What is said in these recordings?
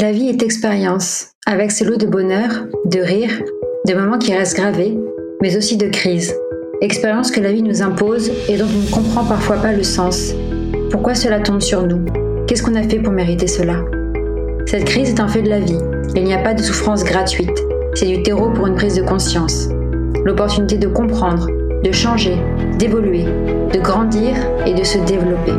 La vie est expérience, avec ses lots de bonheur, de rire, de moments qui restent gravés, mais aussi de crises. Expérience que la vie nous impose et dont on ne comprend parfois pas le sens. Pourquoi cela tombe sur nous? Qu'est-ce qu'on a fait pour mériter cela? Cette crise est un fait de la vie. Il n'y a pas de souffrance gratuite. C'est du terreau pour une prise de conscience. L'opportunité de comprendre, de changer, d'évoluer, de grandir et de se développer.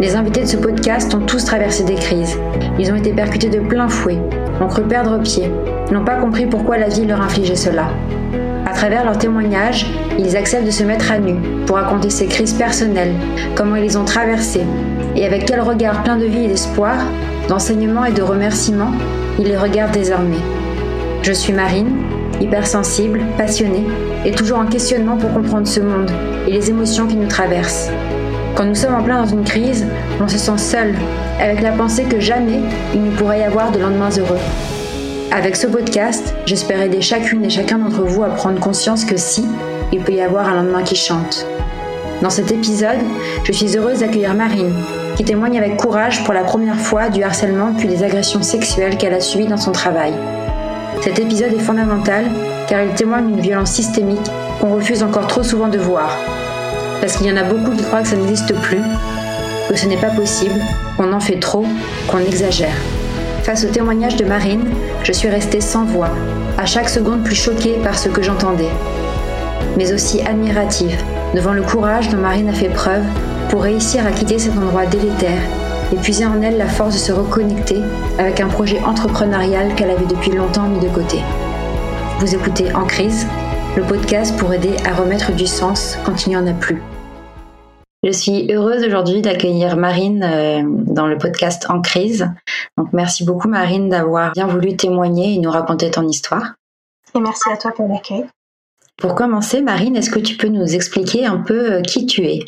Les invités de ce podcast ont tous traversé des crises. Ils ont été percutés de plein fouet, ont cru perdre pied, n'ont pas compris pourquoi la vie leur infligeait cela. À travers leurs témoignages, ils acceptent de se mettre à nu pour raconter ces crises personnelles, comment ils les ont traversées, et avec quel regard plein de vie et d'espoir, d'enseignement et de remerciements, ils les regardent désormais. Je suis Marine, hypersensible, passionnée, et toujours en questionnement pour comprendre ce monde et les émotions qui nous traversent. Quand nous sommes en plein dans une crise, on se sent seul, avec la pensée que jamais il ne pourrait y avoir de lendemains heureux. Avec ce podcast, j'espère aider chacune et chacun d'entre vous à prendre conscience que si, il peut y avoir un lendemain qui chante. Dans cet épisode, je suis heureuse d'accueillir Marine, qui témoigne avec courage pour la première fois du harcèlement puis des agressions sexuelles qu'elle a subies dans son travail. Cet épisode est fondamental car il témoigne d'une violence systémique qu'on refuse encore trop souvent de voir parce qu'il y en a beaucoup qui croient que ça n'existe plus, que ce n'est pas possible, qu'on en fait trop, qu'on exagère. Face au témoignage de Marine, je suis restée sans voix, à chaque seconde plus choquée par ce que j'entendais, mais aussi admirative devant le courage dont Marine a fait preuve pour réussir à quitter cet endroit délétère et puiser en elle la force de se reconnecter avec un projet entrepreneurial qu'elle avait depuis longtemps mis de côté. Vous écoutez En crise, le podcast pour aider à remettre du sens quand il n'y en a plus. Je suis heureuse aujourd'hui d'accueillir Marine euh, dans le podcast En crise. Donc merci beaucoup Marine d'avoir bien voulu témoigner et nous raconter ton histoire. Et merci à toi pour l'accueil. Pour commencer, Marine, est-ce que tu peux nous expliquer un peu euh, qui tu es?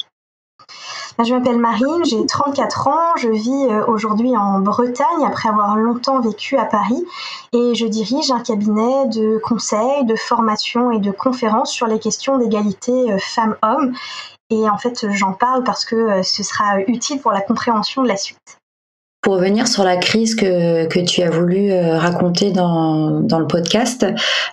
Je m'appelle Marine, j'ai 34 ans, je vis euh, aujourd'hui en Bretagne après avoir longtemps vécu à Paris et je dirige un cabinet de conseils, de formation et de conférences sur les questions d'égalité euh, femmes-hommes. Et en fait, j'en parle parce que euh, ce sera utile pour la compréhension de la suite. Pour revenir sur la crise que, tu as voulu raconter dans le podcast,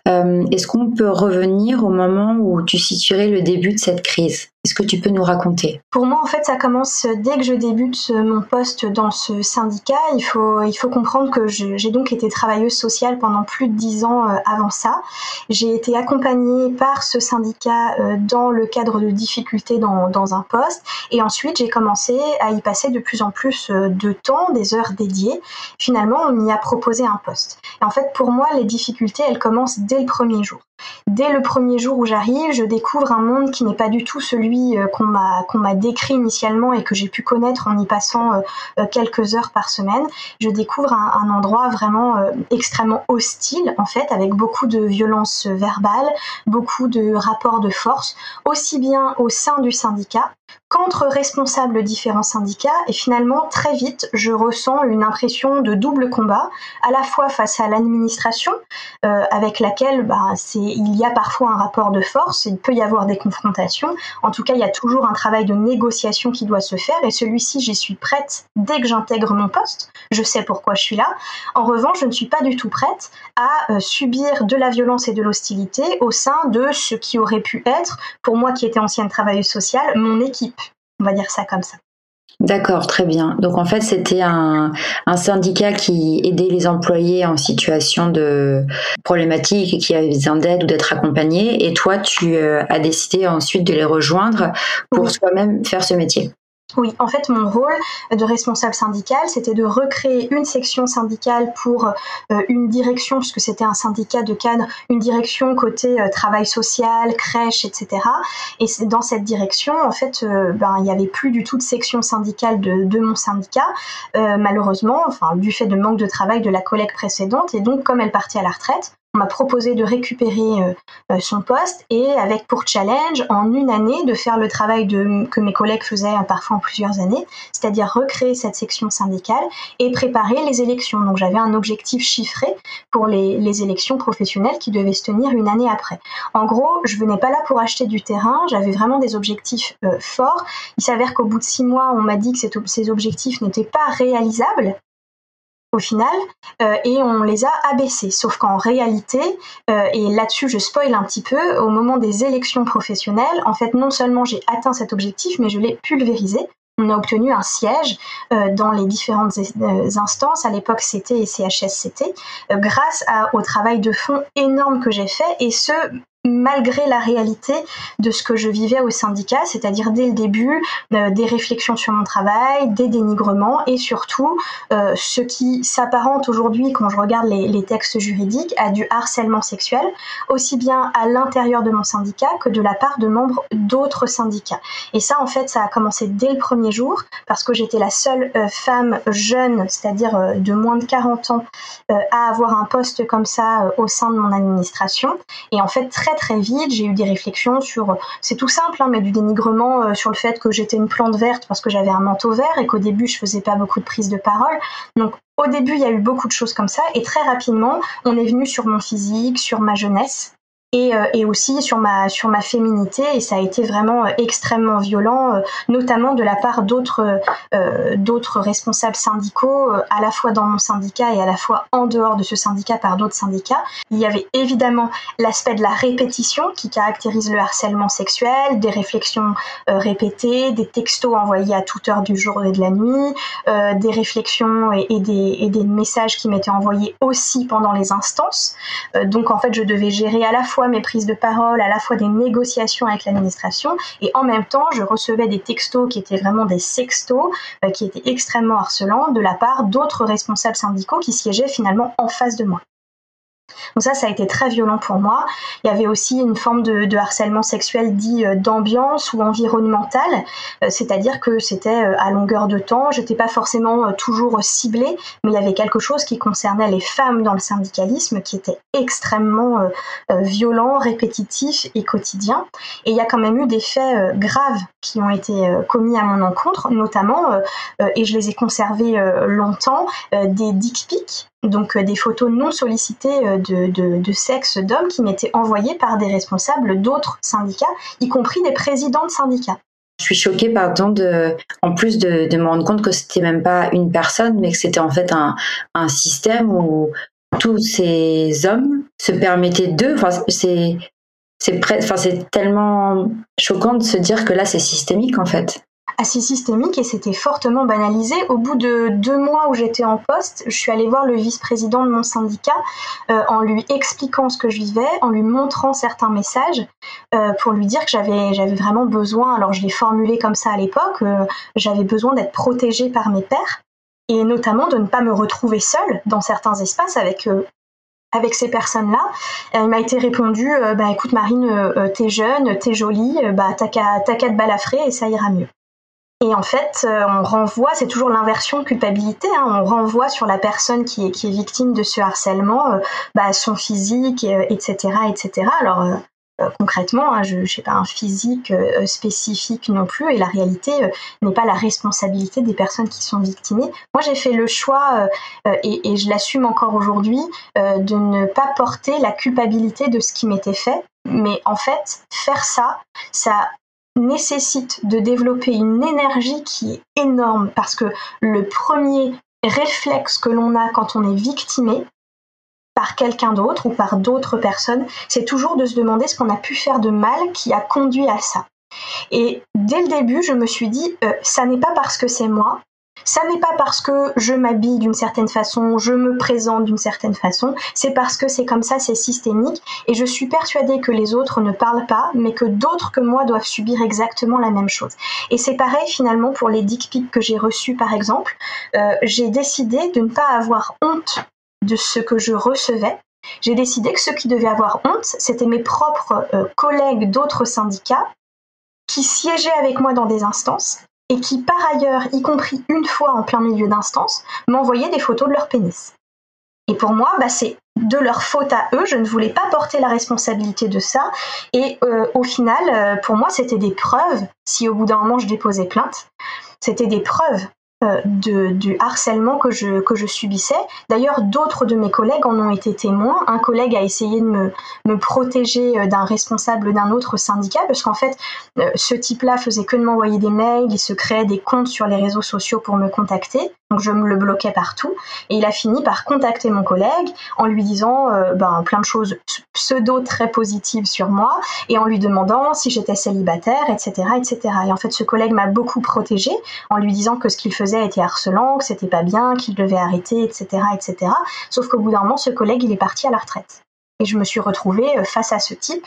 est-ce qu'on peut revenir au moment où tu situerais le début de cette crise? Est-ce que tu peux nous raconter? Pour moi, en fait, ça commence dès que je débute mon poste dans ce syndicat. Il faut, il faut comprendre que j'ai donc été travailleuse sociale pendant plus de dix ans euh, avant ça. J'ai été accompagnée par ce syndicat euh, dans le cadre de difficultés dans, dans un poste. Et ensuite, j'ai commencé à y passer de plus en plus euh, de temps, des heures dédiées. Finalement, on m'y a proposé un poste. Et en fait, pour moi, les difficultés, elles commencent dès le premier jour. Dès le premier jour où j'arrive, je découvre un monde qui n'est pas du tout celui euh, qu'on m'a décrit initialement et que j'ai pu connaître en y passant euh, euh, quelques heures par semaine. Je découvre un, endroit vraiment extrêmement hostile en fait, avec beaucoup de violence verbale, beaucoup de rapports de force, aussi bien au sein du syndicat qu'entre responsables différents syndicats et finalement très vite je ressens une impression de double combat à la fois face à l'administration euh, avec laquelle bah, il y a parfois un rapport de force il peut y avoir des confrontations. En tout cas il y a toujours un travail de négociation qui doit se faire et celui-ci j'y suis prête dès que j'intègre mon poste. Je sais pourquoi je suis là. En revanche je ne suis pas du tout prête à euh, subir de la violence et de l'hostilité au sein de ce qui aurait pu être pour moi qui était ancienne travailleuse sociale mon équipe on va dire ça comme ça. D'accord, très bien. Donc en fait, c'était un, syndicat qui aidait les employés en situation de problématique et qui avait besoin d'aide ou d'être accompagné. Et toi, tu euh, as décidé ensuite de les rejoindre pour toi-même faire ce métier. Oui, en fait, mon rôle de responsable syndical, c'était de recréer une section syndicale pour euh, une direction, puisque c'était un syndicat de cadre, une direction côté euh, travail social, crèche, etc. Et dans cette direction, en fait, euh, ben, il n'y avait plus du tout de section syndicale de, de mon syndicat, malheureusement, enfin, du fait de manque de travail de la collègue précédente. Et donc, comme elle partait à la retraite, on m'a proposé de récupérer euh, euh, son poste et avec pour challenge en une année de faire le travail que mes collègues faisaient euh, parfois en plusieurs années, c'est-à-dire recréer cette section syndicale et préparer les élections. Donc j'avais un objectif chiffré pour les, les, élections professionnelles qui devaient se tenir une année après. En gros, je venais pas là pour acheter du terrain, j'avais vraiment des objectifs forts. Il s'avère qu'au bout de six mois, on m'a dit que ces objectifs n'étaient pas réalisables au final, euh, et on les a abaissés. Sauf qu'en réalité, euh, et là-dessus je spoil un petit peu, au moment des élections professionnelles, en fait non seulement j'ai atteint cet objectif, mais je l'ai pulvérisé. On a obtenu un siège euh, dans les différentes instances, à l'époque CT et CHSCT, grâce au travail de fond énorme que j'ai fait, et ce, malgré la réalité de ce que je vivais au syndicat, c'est-à-dire dès le début euh, des réflexions sur mon travail, des dénigrements et surtout euh, ce qui s'apparente aujourd'hui quand je regarde les, textes juridiques à du harcèlement sexuel, aussi bien à l'intérieur de mon syndicat que de la part de membres d'autres syndicats. Et ça, en fait, ça a commencé dès le premier jour parce que j'étais la seule euh, femme jeune, c'est-à-dire de moins de 40 ans, à avoir un poste comme ça au sein de mon administration. Et en fait, très très vite, j'ai eu des réflexions sur, c'est tout simple, hein, mais du dénigrement euh, sur le fait que j'étais une plante verte parce que j'avais un manteau vert et qu'au début je faisais pas beaucoup de prise de parole. Donc au début, il y a eu beaucoup de choses comme ça. Et très rapidement, on est venu sur mon physique, sur ma jeunesse et, euh, et, aussi sur ma sur ma féminité. Et ça a été vraiment euh, extrêmement violent euh, notamment de la part d'autres d'autres responsables syndicaux à la fois dans mon syndicat et à la fois en dehors de ce syndicat par d'autres syndicats. Il y avait évidemment l'aspect de la répétition qui caractérise le harcèlement sexuel des réflexions répétées des textos envoyés à toute heure du jour et de la nuit des réflexions et, et, des, et des messages qui m'étaient envoyés aussi pendant les instances. Donc en fait je devais gérer à la fois mes prises de parole, à la fois des négociations avec l'administration, et en même temps, je recevais des textos qui étaient vraiment des sextos, euh, qui étaient extrêmement harcelants de la part d'autres responsables syndicaux qui siégeaient finalement en face de moi. Donc ça, ça a été très violent pour moi. Il y avait aussi une forme de, harcèlement sexuel dit euh, d'ambiance ou environnemental, euh, c'est-à-dire que c'était euh, à longueur de temps. J'étais pas forcément toujours ciblée, mais il y avait quelque chose qui concernait les femmes dans le syndicalisme qui était extrêmement violent, répétitif et quotidien. Et il y a quand même eu des faits graves qui ont été commis à mon encontre, notamment, et je les ai conservés longtemps, des dick pics donc euh, des photos non sollicitées euh, de, sexe d'hommes qui m'étaient envoyées par des responsables d'autres syndicats, y compris des présidents de syndicats. Je suis choquée, pardon, de, en plus de, me rendre compte que c'était même pas une personne, mais que c'était en fait un, système où tous ces hommes se permettaient d'eux. Enfin, c'est, tellement choquant de se dire que là, c'est systémique en fait assez systémique et c'était fortement banalisé. Au bout de deux mois où j'étais en poste, je suis allée voir le vice-président de mon syndicat euh, en lui expliquant ce que je vivais, en lui montrant certains messages euh, pour lui dire que j'avais j'avais vraiment besoin. Alors je l'ai formulé comme ça à l'époque. Euh, j'avais besoin d'être protégée par mes pairs et notamment de ne pas me retrouver seule dans certains espaces avec avec ces personnes-là. il m'a été répondu, bah écoute Marine, t'es jeune, t'es jolie, bah t'as qu'à te balafrer et ça ira mieux. Et en fait, euh, on renvoie, c'est toujours l'inversion de culpabilité, hein, on renvoie sur la personne qui est, qui est victime de ce harcèlement, euh, bah, son physique, etc., euh, etc. Alors concrètement, hein, je n'ai pas un physique spécifique non plus, et la réalité n'est pas la responsabilité des personnes qui sont victimées. Moi, j'ai fait le choix, et, et, je l'assume encore aujourd'hui, de ne pas porter la culpabilité de ce qui m'était fait, mais en fait, faire ça, ça nécessite de développer une énergie qui est énorme parce que le premier réflexe que l'on a quand on est victimé par quelqu'un d'autre ou par d'autres personnes, c'est toujours de se demander ce qu'on a pu faire de mal qui a conduit à ça. Et dès le début, je me suis dit, euh, ça n'est pas parce que c'est moi, ça n'est pas parce que je m'habille d'une certaine façon, je me présente d'une certaine façon, c'est parce que c'est comme ça, c'est systémique, et je suis persuadée que les autres ne parlent pas, mais que d'autres que moi doivent subir exactement la même chose. Et c'est pareil finalement pour les dick pics que j'ai reçus par exemple. Euh, j'ai décidé de ne pas avoir honte de ce que je recevais, j'ai décidé que ceux qui devaient avoir honte, c'était mes propres euh, collègues d'autres syndicats qui siégeaient avec moi dans des instances et qui par ailleurs, y compris une fois en plein milieu d'instance, m'envoyaient des photos de leur pénis. Et pour moi, bah, c'est de leur faute à eux, je ne voulais pas porter la responsabilité de ça. Et euh, au final, euh, pour moi, c'était des preuves, si au bout d'un moment je déposais plainte, c'était des preuves de, du harcèlement que je, que je subissais. D'ailleurs, d'autres de mes collègues en ont été témoins. Un collègue a essayé de me, me protéger euh, d'un responsable d'un autre syndicat, parce qu'en fait, euh, ce type-là faisait que de m'envoyer des mails, il se créait des comptes sur les réseaux sociaux pour me contacter. Donc je me le bloquais partout. Et il a fini par contacter mon collègue en lui disant euh, ben, plein de choses pseudo très positives sur moi et en lui demandant si j'étais célibataire, etc., etc. Et en fait, ce collègue m'a beaucoup protégée en lui disant que ce qu'il faisait était harcelant, que c'était pas bien, qu'il devait arrêter, etc., etc. Sauf qu'au bout d'un moment, ce collègue, il est parti à la retraite. Et je me suis retrouvée euh, face à ce type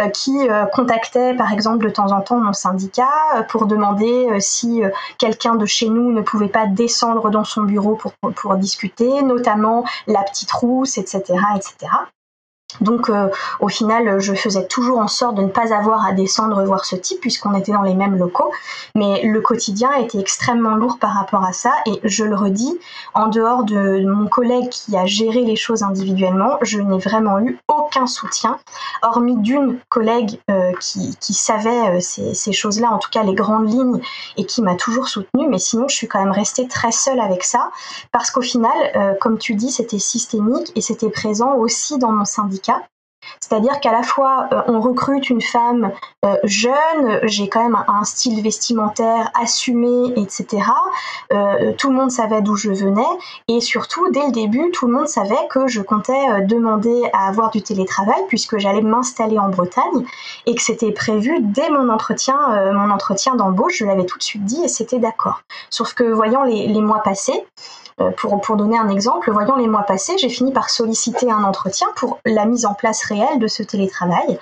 euh, qui euh, contactait par exemple de temps en temps mon syndicat pour demander si quelqu'un de chez nous ne pouvait pas descendre dans son bureau pour, pour discuter, notamment la petite rousse, etc. etc. Donc euh, au final, je faisais toujours en sorte de ne pas avoir à descendre voir ce type puisqu'on était dans les mêmes locaux. Mais le quotidien était extrêmement lourd par rapport à ça et je le redis, en dehors de mon collègue qui a géré les choses individuellement, je n'ai vraiment eu aucun soutien, hormis d'une collègue euh, qui, savait euh, ces, ces choses-là, en tout cas les grandes lignes, et qui m'a toujours soutenue. Mais sinon, je suis quand même restée très seule avec ça parce qu'au final, comme tu dis, c'était systémique et c'était présent aussi dans mon syndicat c'est-à-dire qu'à la fois euh, on recrute une femme euh, jeune, j'ai quand même un, style vestimentaire assumé, etc. Euh, tout le monde savait d'où je venais et surtout dès le début tout le monde savait que je comptais demander à avoir du télétravail puisque j'allais m'installer en Bretagne et que c'était prévu dès mon entretien, mon entretien d'embauche. Je l'avais tout de suite dit et c'était d'accord. Sauf que voyant les mois passés, pour, pour donner un exemple, voyons les mois passés, j'ai fini par solliciter un entretien pour la mise en place réelle de ce télétravail.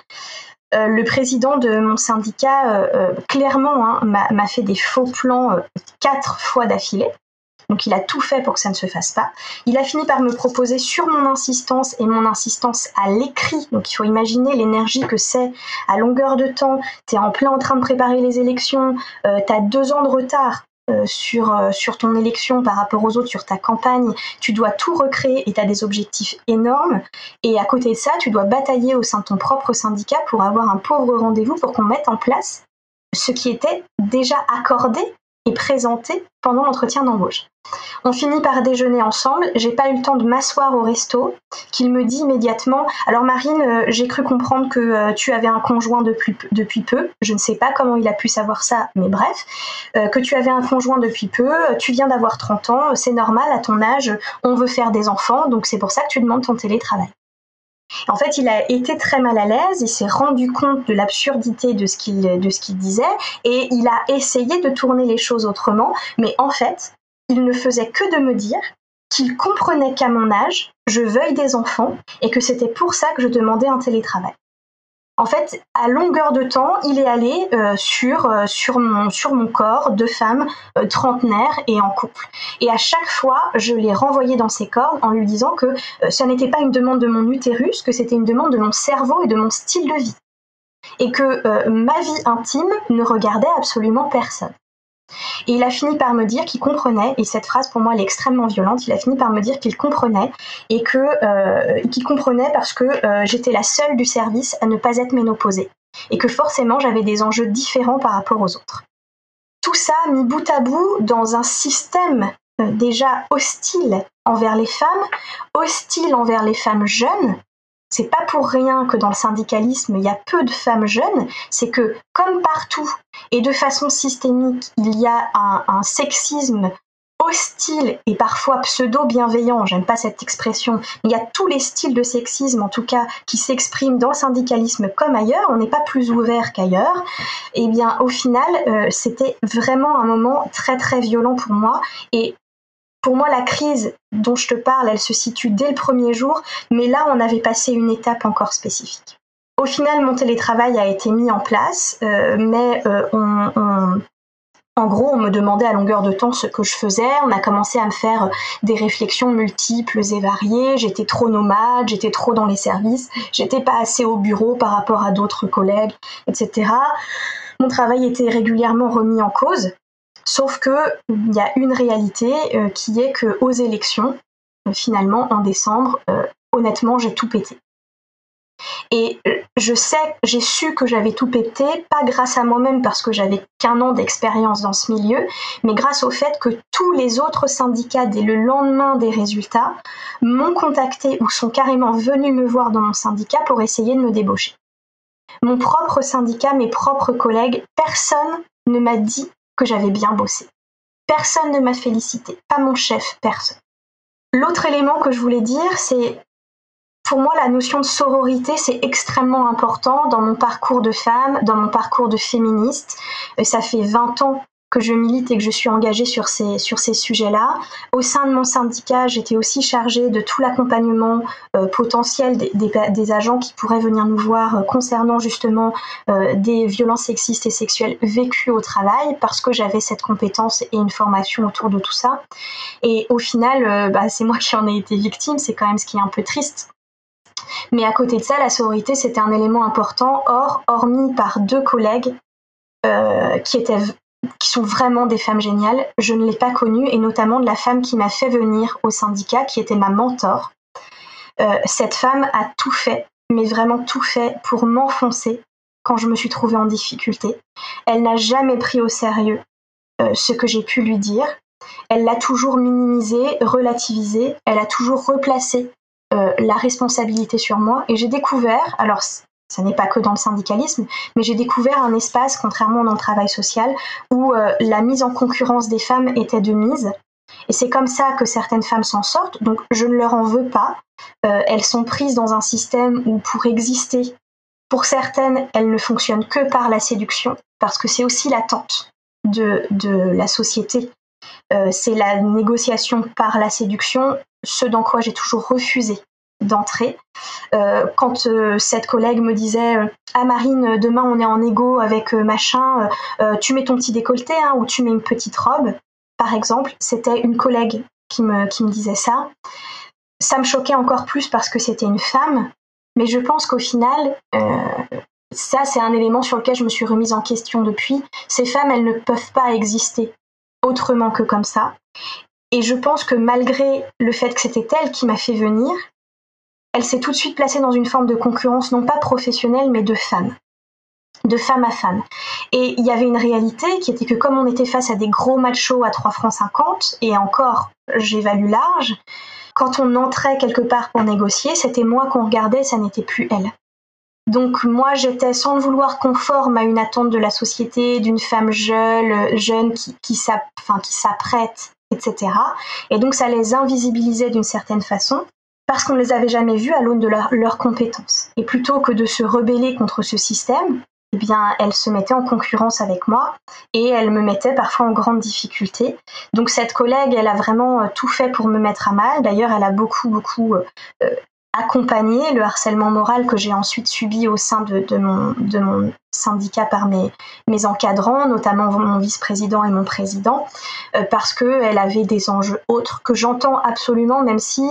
Euh, le président de mon syndicat, euh, clairement, hein, m'a fait des faux plans quatre fois d'affilée. Donc il a tout fait pour que ça ne se fasse pas. Il a fini par me proposer sur mon insistance et mon insistance à l'écrit. Donc il faut imaginer l'énergie que c'est à longueur de temps. Tu es en plein en train de préparer les élections, tu as deux ans de retard. Euh, sur, euh, sur ton élection par rapport aux autres, sur ta campagne, tu dois tout recréer et tu as des objectifs énormes. Et à côté de ça, tu dois batailler au sein de ton propre syndicat pour avoir un pauvre rendez-vous pour qu'on mette en place ce qui était déjà accordé et présenté pendant l'entretien d'embauche. On finit par déjeuner ensemble. J'ai pas eu le temps de m'asseoir au resto. Qu'il me dit immédiatement Alors, Marine, euh, j'ai cru comprendre que euh, tu avais un conjoint depuis, depuis, peu. Je ne sais pas comment il a pu savoir ça, mais bref. Euh, que tu avais un conjoint depuis peu. Tu viens d'avoir 30 ans. C'est normal, à ton âge, on veut faire des enfants. Donc, c'est pour ça que tu demandes ton télétravail. En fait, il a été très mal à l'aise, il s'est rendu compte de l'absurdité de ce qu'il disait et il a essayé de tourner les choses autrement, mais en fait, il ne faisait que de me dire qu'il comprenait qu'à mon âge, je veuille des enfants et que c'était pour ça que je demandais un télétravail. En fait, à longueur de temps, il est allé euh, sur, euh, sur, mon, corps de femme euh, trentenaire et en couple. Et à chaque fois, je l'ai renvoyé dans ses cordes en lui disant que ce n'était pas une demande de mon utérus, que c'était une demande de mon cerveau et de mon style de vie. Et que ma vie intime ne regardait absolument personne. Et il a fini par me dire qu'il comprenait, et cette phrase pour moi elle est extrêmement violente, il a fini par me dire qu'il comprenait, et que euh, qu'il comprenait parce que euh, j'étais la seule du service à ne pas être ménopausée, et que forcément j'avais des enjeux différents par rapport aux autres. Tout ça mis bout à bout dans un système euh, déjà hostile envers les femmes, hostile envers les femmes jeunes, c'est pas pour rien que dans le syndicalisme, il y a peu de femmes jeunes, c'est que comme partout et de façon systémique, il y a un, sexisme hostile et parfois pseudo-bienveillant, j'aime pas cette expression, il y a tous les styles de sexisme en tout cas qui s'expriment dans le syndicalisme comme ailleurs, on n'est pas plus ouvert qu'ailleurs, et eh bien au final euh, c'était vraiment un moment très très violent pour moi. Et pour moi, la crise dont je te parle, elle se situe dès le premier jour, mais là, on avait passé une étape encore spécifique. Au final, mon télétravail a été mis en place, euh, mais euh, en gros, on me demandait à longueur de temps ce que je faisais. On a commencé à me faire des réflexions multiples et variées. J'étais trop nomade, j'étais trop dans les services, j'étais pas assez au bureau par rapport à d'autres collègues, etc. Mon travail était régulièrement remis en cause. Sauf que il y a une réalité euh, qui est que aux élections, euh, finalement en décembre, euh, honnêtement, j'ai tout pété. Et je sais, j'ai su que j'avais tout pété, pas grâce à moi-même parce que j'avais qu'un an d'expérience dans ce milieu, mais grâce au fait que tous les autres syndicats, dès le lendemain des résultats, m'ont contacté ou sont carrément venus me voir dans mon syndicat pour essayer de me débaucher. Mon propre syndicat, mes propres collègues, personne ne m'a dit j'avais bien bossé. Personne ne m'a félicité, pas mon chef, personne. L'autre élément que je voulais dire, c'est pour moi, la notion de sororité, c'est extrêmement important dans mon parcours de femme, dans mon parcours de féministe. Ça fait 20 ans que je milite et que je suis engagée sur ces, sur ces sujets-là. Au sein de mon syndicat, j'étais aussi chargée de tout l'accompagnement euh, potentiel des, agents qui pourraient venir nous voir euh, concernant justement euh, des violences sexistes et sexuelles vécues au travail, parce que j'avais cette compétence et une formation autour de tout ça. Et au final, bah, c'est moi qui en ai été victime, c'est quand même ce qui est un peu triste. Mais à côté de ça, la sororité, c'était un élément important. Or, hormis par deux collègues qui étaient qui sont vraiment des femmes géniales. Je ne l'ai pas connue, et notamment de la femme qui m'a fait venir au syndicat, qui était ma mentor. Euh, cette femme a tout fait, mais vraiment tout fait pour m'enfoncer quand je me suis trouvée en difficulté. Elle n'a jamais pris au sérieux euh, ce que j'ai pu lui dire. Elle l'a toujours minimisé, relativisé. Elle a toujours replacé euh, la responsabilité sur moi. Et j'ai découvert, alors ça n'est pas que dans le syndicalisme, mais j'ai découvert un espace, contrairement dans le travail social, où euh, la mise en concurrence des femmes était de mise. Et c'est comme ça que certaines femmes s'en sortent, donc je ne leur en veux pas. Euh, elles sont prises dans un système où pour exister, pour certaines, elles ne fonctionnent que par la séduction, parce que c'est aussi l'attente de, la société. Euh, c'est la négociation par la séduction, ce dans quoi j'ai toujours refusé d'entrée. Euh, quand euh, cette collègue me disait euh, Ah Marine, demain on est en égo avec machin, tu mets ton petit décolleté hein, ou tu mets une petite robe, par exemple, c'était une collègue qui me, qui me disait ça. Ça me choquait encore plus parce que c'était une femme, mais je pense qu'au final, ça c'est un élément sur lequel je me suis remise en question depuis. Ces femmes, elles ne peuvent pas exister autrement que comme ça. Et je pense que malgré le fait que c'était elle qui m'a fait venir, elle s'est tout de suite placée dans une forme de concurrence, non pas professionnelle, mais de femme de femme à femme. Et il y avait une réalité qui était que comme on était face à des gros machos à 3 francs 50, et encore, j'évalue large, quand on entrait quelque part pour négocier, c'était moi qu'on regardait, ça n'était plus elle. Donc moi, j'étais sans le vouloir conforme à une attente de la société, d'une femme jeune, qui s'apprête, etc. Et donc ça les invisibilisait d'une certaine façon parce qu'on ne les avait jamais vus à l'aune de leurs compétences. Et plutôt que de se rebeller contre ce système, eh bien, elle se mettait en concurrence avec moi et elle me mettait parfois en grande difficulté. Donc cette collègue, elle a vraiment euh, tout fait pour me mettre à mal. D'ailleurs, elle a beaucoup, beaucoup euh, euh, accompagné le harcèlement moral que j'ai ensuite subi au sein de, mon, syndicat par mes, encadrants, notamment mon vice-président et mon président, parce qu'elle avait des enjeux autres que j'entends absolument, même si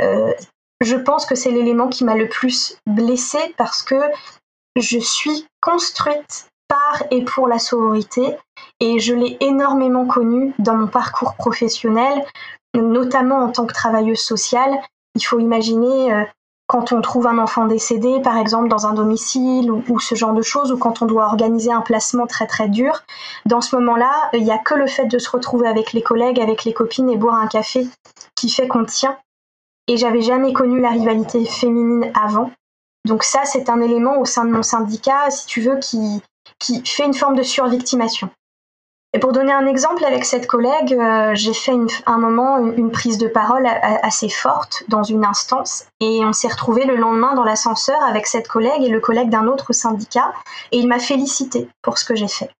je pense que c'est l'élément qui m'a le plus blessée parce que je suis construite par et pour la sororité et je l'ai énormément connue dans mon parcours professionnel, notamment en tant que travailleuse sociale. Il faut imaginer euh, quand on trouve un enfant décédé, par exemple dans un domicile ou, ce genre de choses, ou quand on doit organiser un placement très très dur. Dans ce moment-là, il n'y a que le fait de se retrouver avec les collègues, avec les copines et boire un café qui fait qu'on tient et j'avais jamais connu la rivalité féminine avant. Donc ça, c'est un élément au sein de mon syndicat, si tu veux, qui, fait une forme de survictimation. Et pour donner un exemple avec cette collègue, euh, j'ai fait un moment une, prise de parole assez forte dans une instance et on s'est retrouvé le lendemain dans l'ascenseur avec cette collègue et le collègue d'un autre syndicat et il m'a félicité pour ce que j'ai fait.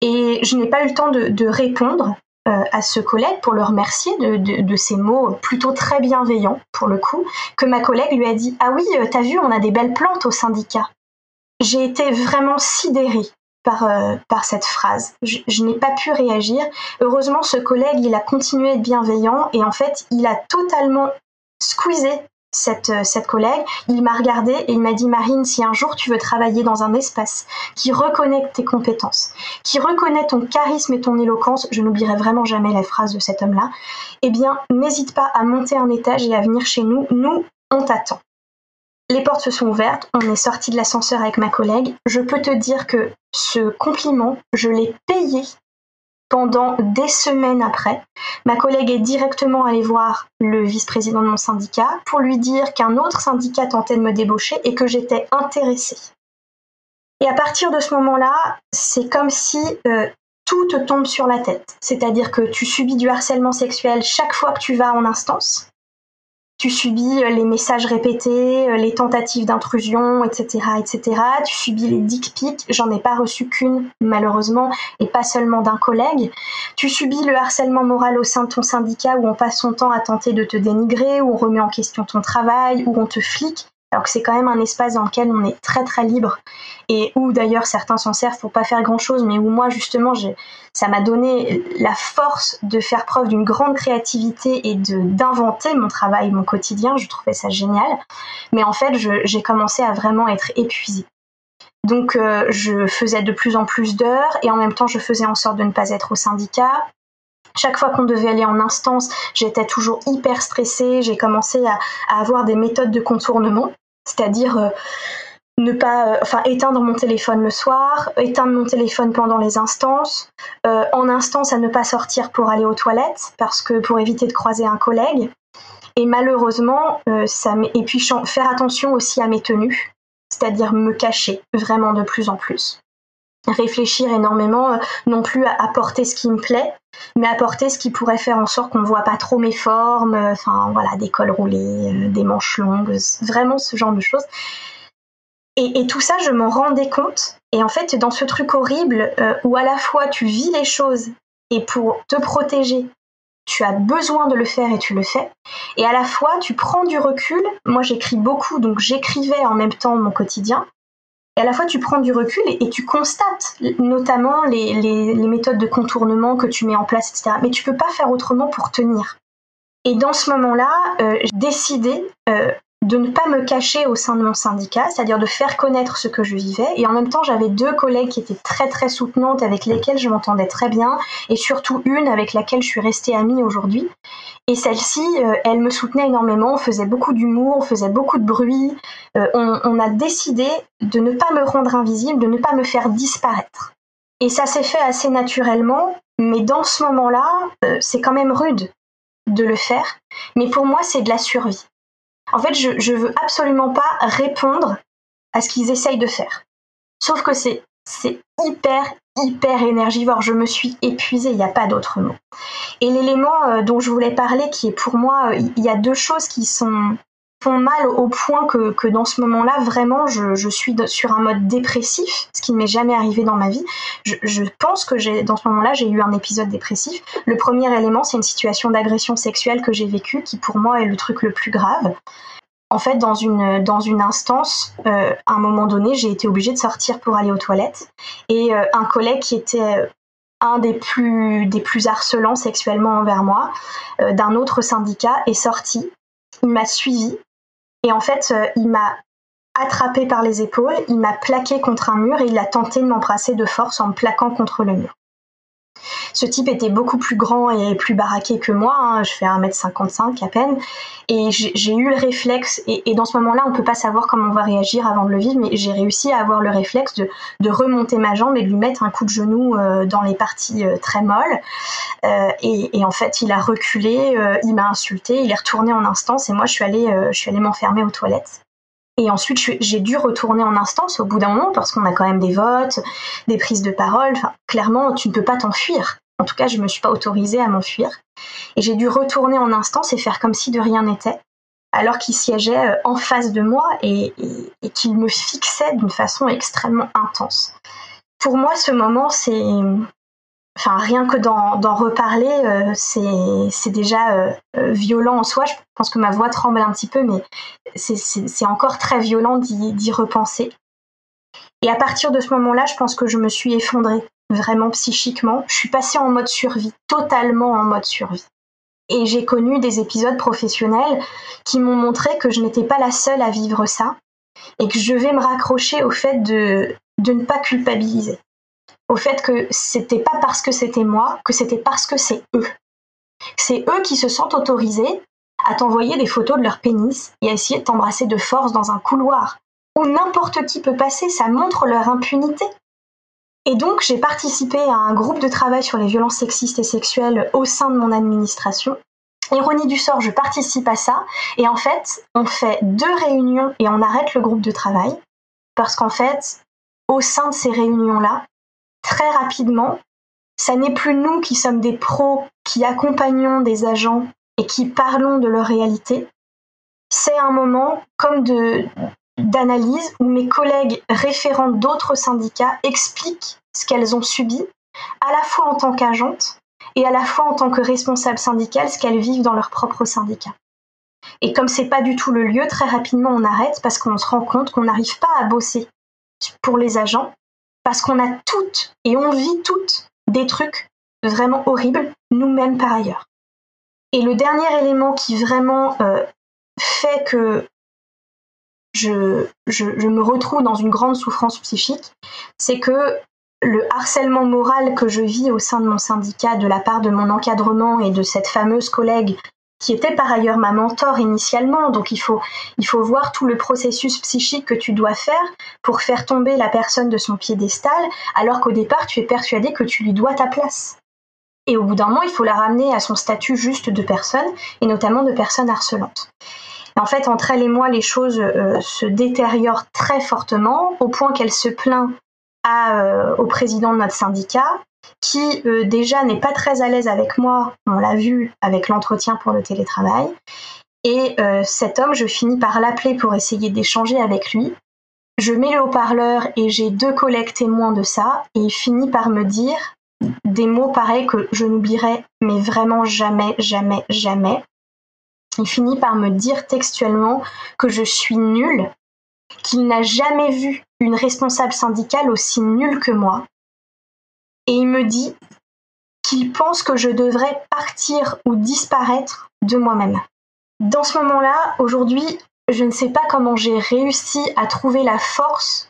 Et je n'ai pas eu le temps de répondre euh, à ce collègue pour le remercier de, de, de, ces mots plutôt très bienveillants pour le coup, que ma collègue lui a dit Ah oui, euh, t'as vu, on a des belles plantes au syndicat. J'ai été vraiment sidérée par, euh, par cette phrase. Je, je n'ai pas pu réagir. Heureusement, ce collègue, il a continué être bienveillant et en fait, il a totalement squeezé cette, euh, cette collègue, il m'a regardé et il m'a dit Marine, si un jour tu veux travailler dans un espace qui reconnaît tes compétences, qui reconnaît ton charisme et ton éloquence, je n'oublierai vraiment jamais la phrase de cet homme-là, eh bien, n'hésite pas à monter un étage et à venir chez nous. Nous, on t'attend. Les portes se sont ouvertes, on est sorti de l'ascenseur avec ma collègue. Je peux te dire que ce compliment, je l'ai payé pendant des semaines après, ma collègue est directement allée voir le vice-président de mon syndicat pour lui dire qu'un autre syndicat tentait de me débaucher et que j'étais intéressée. Et à partir de ce moment-là, c'est comme si euh, tout te tombe sur la tête. C'est-à-dire que tu subis du harcèlement sexuel chaque fois que tu vas en instance. Tu subis euh, les messages répétés, euh, les tentatives d'intrusion, etc., etc. Tu subis les dick pics. J'en ai pas reçu qu'une, malheureusement, et pas seulement d'un collègue. Tu subis le harcèlement moral au sein de ton syndicat où on passe son temps à tenter de te dénigrer, où on remet en question ton travail, où on te flique alors que c'est quand même un espace dans lequel on est très très libre et où d'ailleurs certains s'en servent pour pas faire grand chose, mais où moi justement ça m'a donné la force de faire preuve d'une grande créativité et d'inventer mon travail, mon quotidien. Je trouvais ça génial, mais en fait j'ai commencé à vraiment être épuisée. Donc euh, je faisais de plus en plus d'heures et en même temps je faisais en sorte de ne pas être au syndicat. Chaque fois qu'on devait aller en instance, j'étais toujours hyper stressée. J'ai commencé à, avoir des méthodes de contournement, c'est-à-dire euh, ne pas, euh, enfin, éteindre mon téléphone le soir, éteindre mon téléphone pendant les instances, euh, en instance à ne pas sortir pour aller aux toilettes parce que pour éviter de croiser un collègue. Et malheureusement, ça et puis faire attention aussi à mes tenues, c'est-à-dire me cacher vraiment de plus en plus réfléchir énormément, euh, non plus à apporter ce qui me plaît, mais apporter ce qui pourrait faire en sorte qu'on ne voit pas trop mes formes, euh, enfin voilà, des cols roulés, euh, des manches longues, vraiment ce genre de choses. Et, tout ça, je m'en rendais compte. Et en fait, dans ce truc horrible où à la fois tu vis les choses et pour te protéger, tu as besoin de le faire et tu le fais. Et à la fois, tu prends du recul. Moi, j'écris beaucoup, donc j'écrivais en même temps mon quotidien. Et à la fois, tu prends du recul et, tu constates notamment les, méthodes de contournement que tu mets en place, etc. Mais tu peux pas faire autrement pour tenir. Et dans ce moment-là, euh, j'ai décidé euh, de ne pas me cacher au sein de mon syndicat, c'est-à-dire de faire connaître ce que je vivais. Et en même temps, j'avais deux collègues qui étaient très très soutenantes, avec lesquelles je m'entendais très bien, et surtout une avec laquelle je suis restée amie aujourd'hui. Et celle-ci, euh, elle me soutenait énormément, on faisait beaucoup d'humour, on faisait beaucoup de bruit. Euh, on, a décidé de ne pas me rendre invisible, de ne pas me faire disparaître. Et ça s'est fait assez naturellement, mais dans ce moment-là, euh, c'est quand même rude de le faire. Mais pour moi, c'est de la survie. En fait, je, je veux absolument pas répondre à ce qu'ils essayent de faire. Sauf que c'est c'est hyper hyper énergivore. Je me suis épuisée, il n'y a pas d'autre mot. Et l'élément euh, dont je voulais parler, qui est pour moi, euh, il y a deux choses qui sont font mal au point que, dans ce moment-là, vraiment, je, suis sur un mode dépressif, ce qui ne m'est jamais arrivé dans ma vie. Je, pense que dans ce moment-là, j'ai eu un épisode dépressif. Le premier élément, c'est une situation d'agression sexuelle que j'ai vécue, qui pour moi est le truc le plus grave en fait, dans une, dans une instance, euh, à un moment donné, j'ai été obligée de sortir pour aller aux toilettes. Et euh, un collègue qui était euh, un des plus, des plus harcelants sexuellement envers moi, d'un autre syndicat, est sorti. Il m'a suivi. Et en fait, il m'a attrapé par les épaules, il m'a plaqué contre un mur et il a tenté de m'embrasser de force en me plaquant contre le mur. Ce type était beaucoup plus grand et plus baraqué que moi, hein. je fais 1m55 à peine, et j'ai eu le réflexe, et, dans ce moment-là, on peut pas savoir comment on va réagir avant de le vivre, mais j'ai réussi à avoir le réflexe de, remonter ma jambe et de lui mettre un coup de genou euh, dans les parties euh, très molles. Euh, et, en fait, il a reculé, il m'a insulté, il est retourné en instance, et moi, je suis allée, je suis allée m'enfermer aux toilettes. Et ensuite, j'ai dû retourner en instance au bout d'un moment parce qu'on a quand même des votes, des prises de parole. Enfin, clairement, tu ne peux pas t'enfuir. En tout cas, je ne me suis pas autorisée à m'enfuir. Et j'ai dû retourner en instance et faire comme si de rien n'était, alors qu'il siégeait euh, en face de moi et, qu'il me fixait d'une façon extrêmement intense. Pour moi, ce moment, c'est enfin rien que d'en reparler, euh, c'est déjà euh, violent en soi. Je pense que ma voix tremble un petit peu, mais c'est encore très violent d'y repenser. Et à partir de ce moment-là, je pense que je me suis effondrée, vraiment psychiquement. Je suis passée en mode survie, totalement en mode survie. Et j'ai connu des épisodes professionnels qui m'ont montré que je n'étais pas la seule à vivre ça et que je vais me raccrocher au fait de, ne pas culpabiliser au fait que c'était pas parce que c'était moi, que c'était parce que c'est eux. C'est eux qui se sentent autorisés à t'envoyer des photos de leur pénis et à essayer de t'embrasser de force dans un couloir où n'importe qui peut passer, ça montre leur impunité. Et donc j'ai participé à un groupe de travail sur les violences sexistes et sexuelles au sein de mon administration. Ironie du sort, je participe à ça et en fait, on fait deux réunions et on arrête le groupe de travail parce qu'en fait, au sein de ces réunions-là, très rapidement, Ça n'est plus nous qui sommes des pros, qui accompagnons des agents et qui parlons de leur réalité. C'est un moment comme de d'analyse où mes collègues référents d'autres syndicats expliquent ce qu'elles ont subi, à la fois en tant qu'agentes et à la fois en tant que responsables syndicales, ce qu'elles vivent dans leur propre syndicat. Et comme c'est pas du tout le lieu, très rapidement on arrête parce qu'on se rend compte qu'on n'arrive pas à bosser pour les agents parce qu'on a toutes et on vit toutes des trucs vraiment horribles nous-mêmes par ailleurs. Et le dernier élément qui vraiment euh, fait que je, me retrouve dans une grande souffrance psychique, c'est que le harcèlement moral que je vis au sein de mon syndicat de la part de mon encadrement et de cette fameuse collègue qui était par ailleurs ma mentor initialement. Donc il faut, il faut voir tout le processus psychique que tu dois faire pour faire tomber la personne de son piédestal, alors qu'au départ tu es persuadé que tu lui dois ta place. Et au bout d'un moment, il faut la ramener à son statut juste de personne, et notamment de personne harcelante. En fait, entre elle et moi, les choses euh, se détériorent très fortement, au point qu'elle se plaint euh, au président de notre syndicat, qui euh, déjà n'est pas très à l'aise avec moi, on l'a vu avec l'entretien pour le télétravail. Et cet homme, je finis par l'appeler pour essayer d'échanger avec lui. Je mets le haut-parleur et j'ai deux collègues témoins de ça, et il finit par me dire des mots pareils que je n'oublierai, mais vraiment jamais, jamais, jamais. Il finit par me dire textuellement que je suis nulle, qu'il n'a jamais vu une responsable syndicale aussi nulle que moi, et il me dit qu'il pense que je devrais partir ou disparaître de moi-même. Dans ce moment-là, aujourd'hui, je ne sais pas comment j'ai réussi à trouver la force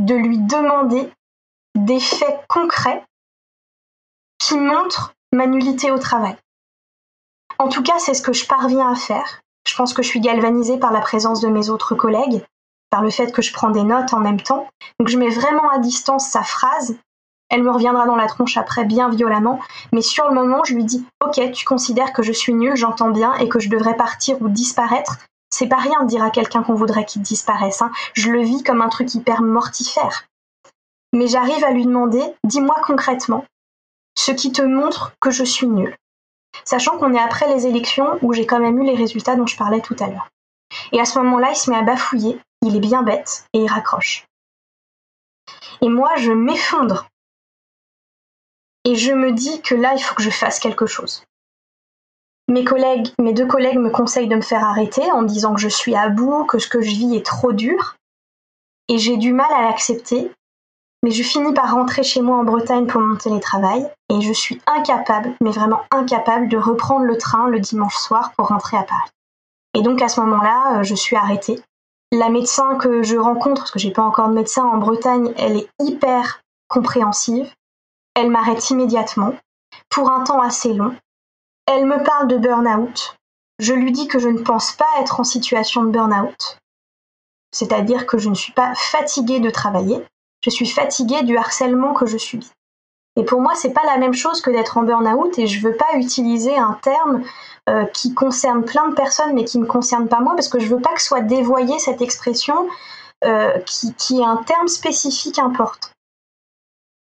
de lui demander des faits concrets qui montrent ma nullité au travail. En tout cas, c'est ce que je parviens à faire. Je pense que je suis galvanisée par la présence de mes autres collègues, par le fait que je prends des notes en même temps. Donc je mets vraiment à distance sa phrase elle me reviendra dans la tronche après bien violemment, mais sur le moment, je lui dis Ok, tu considères que je suis nulle, j'entends bien, et que je devrais partir ou disparaître. C'est pas rien de dire à quelqu'un qu'on voudrait qu'il disparaisse. Hein. Je le vis comme un truc hyper mortifère. Mais j'arrive à lui demander Dis-moi concrètement ce qui te montre que je suis nulle. Sachant qu'on est après les élections où j'ai quand même eu les résultats dont je parlais tout à l'heure. Et à ce moment-là, il se met à bafouiller, il est bien bête et il raccroche. Et moi, je m'effondre et je me dis que là, il faut que je fasse quelque chose. Mes collègues, mes deux collègues me conseillent de me faire arrêter en disant que je suis à bout, que ce que je vis est trop dur. Et j'ai du mal à l'accepter. Mais je finis par rentrer chez moi en Bretagne pour mon télétravail et je suis incapable, mais vraiment incapable de reprendre le train le dimanche soir pour rentrer à Paris. Et donc à ce moment-là, euh, je suis arrêtée. La médecin que je rencontre, parce que j'ai pas encore de médecin en Bretagne, elle est hyper compréhensive. Elle m'arrête immédiatement, pour un temps assez long. Elle me parle de burn-out. Je lui dis que je ne pense pas être en situation de burn-out. C'est-à-dire que je ne suis pas fatiguée de travailler, je suis fatiguée du harcèlement que je subis. Et pour moi, c'est pas la même chose que d'être en burn-out et je veux pas utiliser un terme euh, qui concerne plein de personnes mais qui ne concerne pas moi parce que je veux pas que soit dévoyée cette expression euh, qui, qui est un terme spécifique important.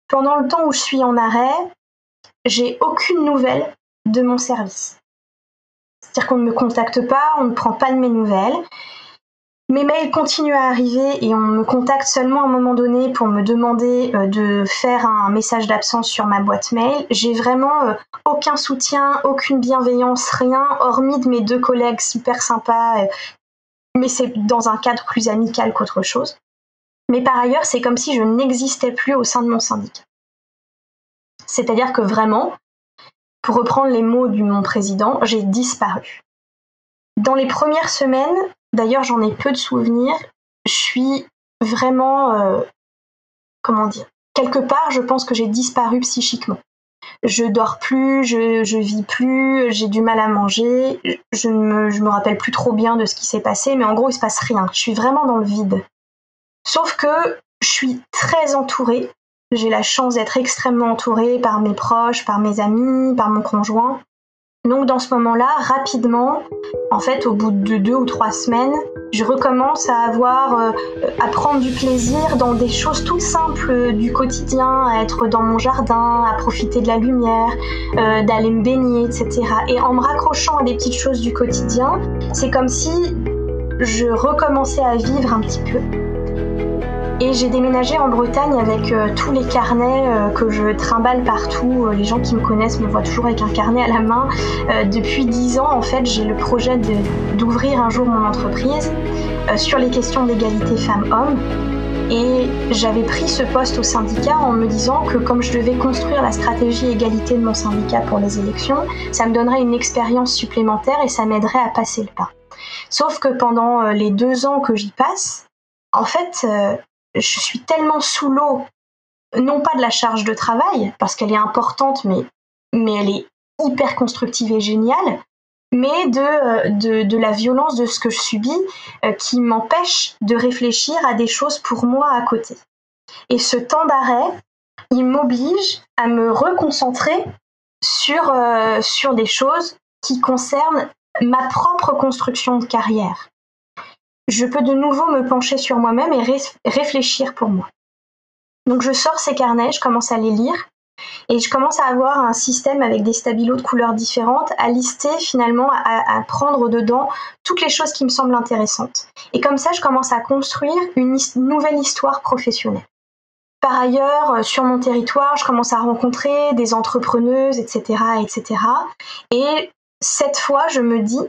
Pendant le temps où je suis en arrêt, j'ai aucune nouvelle de mon service. C'est-à-dire qu'on ne me contacte pas, on ne prend pas de mes nouvelles. Mes mails continuent à arriver et on me contacte seulement à un moment donné pour me demander euh, de faire un message d'absence sur ma boîte mail. J'ai vraiment euh, aucun soutien, aucune bienveillance, rien, hormis de mes deux collègues super sympas, euh, mais c'est dans un cadre plus amical qu'autre chose. Mais par ailleurs, c'est comme si je n'existais plus au sein de mon syndicat. C'est-à-dire que vraiment, pour reprendre les mots du mon président, j'ai disparu. Dans les premières semaines, d'ailleurs j'en ai peu de souvenirs, je suis vraiment, euh, comment dire, quelque part je pense que j'ai disparu psychiquement. Je dors plus, je, je vis plus, j'ai du mal à manger, je ne me, je me rappelle plus trop bien de ce qui s'est passé, mais en gros il se passe rien. Je suis vraiment dans le vide. Sauf que je suis très entourée. J'ai la chance d'être extrêmement entourée par mes proches, par mes amis, par mon conjoint. Donc dans ce moment-là, rapidement, en fait, au bout de deux ou trois semaines, je recommence à avoir, euh, à prendre du plaisir dans des choses toutes simples du quotidien, à être dans mon jardin, à profiter de la lumière, euh, d'aller me baigner, etc. Et en me raccrochant à des petites choses du quotidien, c'est comme si je recommençais à vivre un petit peu. Et j'ai déménagé en Bretagne avec euh, tous les carnets euh, que je trimballe partout. Euh, les gens qui me connaissent me voient toujours avec un carnet à la main. depuis dix ans, en fait, j'ai le projet d'ouvrir un jour mon entreprise sur les questions d'égalité femmes-hommes. Et j'avais pris ce poste au syndicat en me disant que comme je devais construire la stratégie égalité de mon syndicat pour les élections, ça me donnerait une expérience supplémentaire et ça m'aiderait à passer le pas. Sauf que pendant les deux ans que j'y passe, en fait, je suis tellement sous l'eau, non pas de la charge de travail, parce qu'elle est importante, mais, elle est hyper constructive et géniale, mais de, euh, la violence de ce que je subis euh, qui m'empêche de réfléchir à des choses pour moi à côté. Et ce temps d'arrêt, il m'oblige à me reconcentrer sur, euh, sur des choses qui concernent ma propre construction de carrière je peux de nouveau me pencher sur moi-même et réfléchir pour moi. Donc je sors ces carnets, je commence à les lire et je commence à avoir un système avec des stabilos de couleurs différentes, à lister finalement, à, prendre dedans toutes les choses qui me semblent intéressantes. Et comme ça, je commence à construire une nouvelle histoire professionnelle. Par ailleurs, euh, sur mon territoire, je commence à rencontrer des entrepreneuses, etc., etc. Et cette fois, je me dis,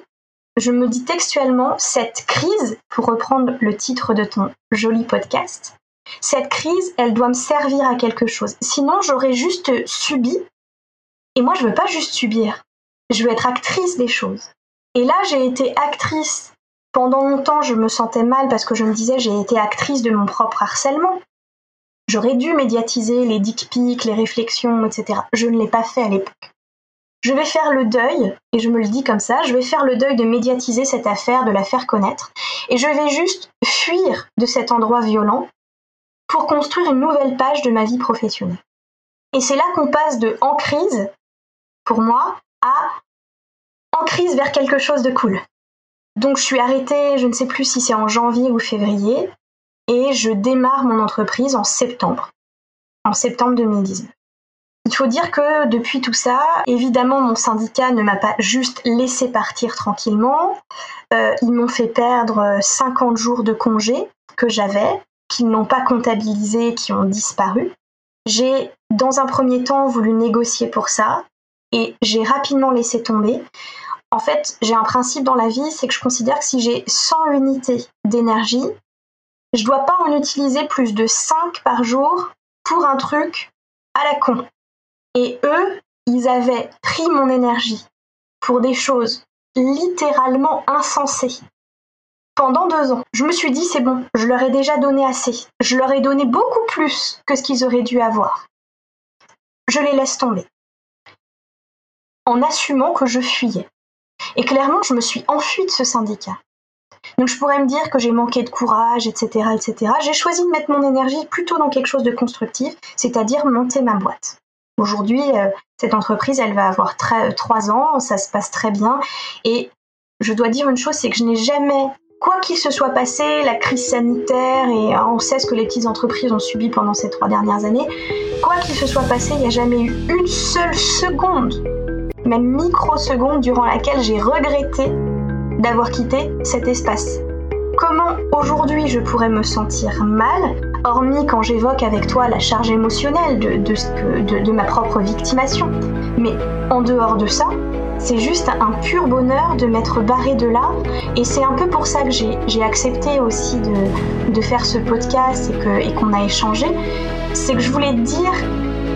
je me dis textuellement, cette crise, pour reprendre le titre de ton joli podcast, cette crise, elle doit me servir à quelque chose. Sinon, j'aurais juste subi. Et moi, je veux pas juste subir. Je veux être actrice des choses. Et là, j'ai été actrice. Pendant longtemps, je me sentais mal parce que je me disais, j'ai été actrice de mon propre harcèlement. J'aurais dû médiatiser les dick pics, les réflexions, etc. Je ne l'ai pas fait à l'époque je vais faire le deuil, et je me le dis comme ça, je vais faire le deuil de médiatiser cette affaire, de la faire connaître, et je vais juste fuir de cet endroit violent pour construire une nouvelle page de ma vie professionnelle. Et c'est là qu'on passe de en crise, pour moi, à en crise vers quelque chose de cool. Donc je suis arrêtée, je ne sais plus si c'est en janvier ou février, et je démarre mon entreprise en septembre, en septembre 2019. Il faut dire que depuis tout ça, évidemment, mon syndicat ne m'a pas juste laissé partir tranquillement. Euh, ils m'ont fait perdre 50 jours de congé que j'avais, qu'ils n'ont pas comptabilisés, qui ont disparu. J'ai, dans un premier temps, voulu négocier pour ça et j'ai rapidement laissé tomber. En fait, j'ai un principe dans la vie, c'est que je considère que si j'ai 100 unités d'énergie, je dois pas en utiliser plus de 5 par jour pour un truc à la con. Et eux, ils avaient pris mon énergie pour des choses littéralement insensées. Pendant deux ans, je me suis dit, c'est bon, je leur ai déjà donné assez. Je leur ai donné beaucoup plus que ce qu'ils auraient dû avoir. Je les laisse tomber. En assumant que je fuyais. Et clairement, je me suis enfuie de ce syndicat. Donc je pourrais me dire que j'ai manqué de courage, etc., etc. J'ai choisi de mettre mon énergie plutôt dans quelque chose de constructif, c'est-à-dire monter ma boîte. Aujourd'hui, euh, cette entreprise, elle va avoir trois ans, ça se passe très bien. Et je dois dire une chose, c'est que je n'ai jamais, quoi qu'il se soit passé, la crise sanitaire, et on sait ce que les petites entreprises ont subi pendant ces trois dernières années, quoi qu'il se soit passé, il n'y a jamais eu une seule seconde, même microseconde, durant laquelle j'ai regretté d'avoir quitté cet espace. Comment aujourd'hui je pourrais me sentir mal hormis quand j'évoque avec toi la charge émotionnelle de, de, ma propre victimation. Mais en dehors de ça, c'est juste un pur bonheur de m'être barré de là. Et c'est un peu pour ça que j'ai accepté aussi de, faire ce podcast et qu'on a échangé. C'est que je voulais te dire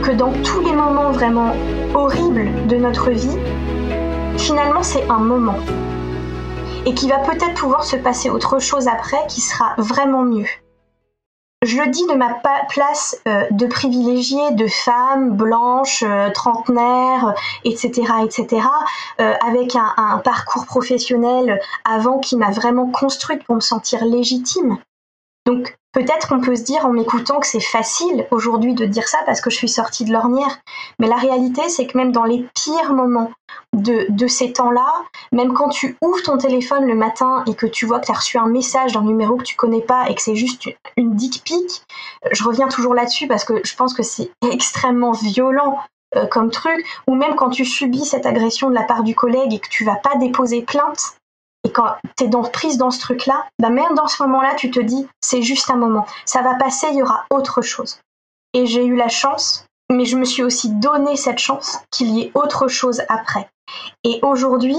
que dans tous les moments vraiment horribles de notre vie, finalement c'est un moment. Et qu'il va peut-être pouvoir se passer autre chose après qui sera vraiment mieux je le dis de ma place euh, de privilégiée de femme blanche, euh, trentenaire, etc., etc., euh, avec un, un, parcours professionnel avant qui m'a vraiment construite pour me sentir légitime. Donc peut-être qu'on peut se dire en m'écoutant que c'est facile aujourd'hui de dire ça parce que je suis sortie de l'ornière. Mais la réalité, c'est que même dans les pires moments de, ces temps-là, même quand tu ouvres ton téléphone le matin et que tu vois que tu as reçu un message d'un numéro que tu connais pas et que c'est juste une dick pic, je reviens toujours là-dessus parce que je pense que c'est extrêmement violent euh, comme truc, ou même quand tu subis cette agression de la part du collègue et que tu vas pas déposer plainte, et quand tu es dans, prise dans ce truc-là, bah même dans ce moment-là, tu te dis, c'est juste un moment, ça va passer, il y aura autre chose. Et j'ai eu la chance, mais je me suis aussi donné cette chance qu'il y ait autre chose après. Et aujourd'hui,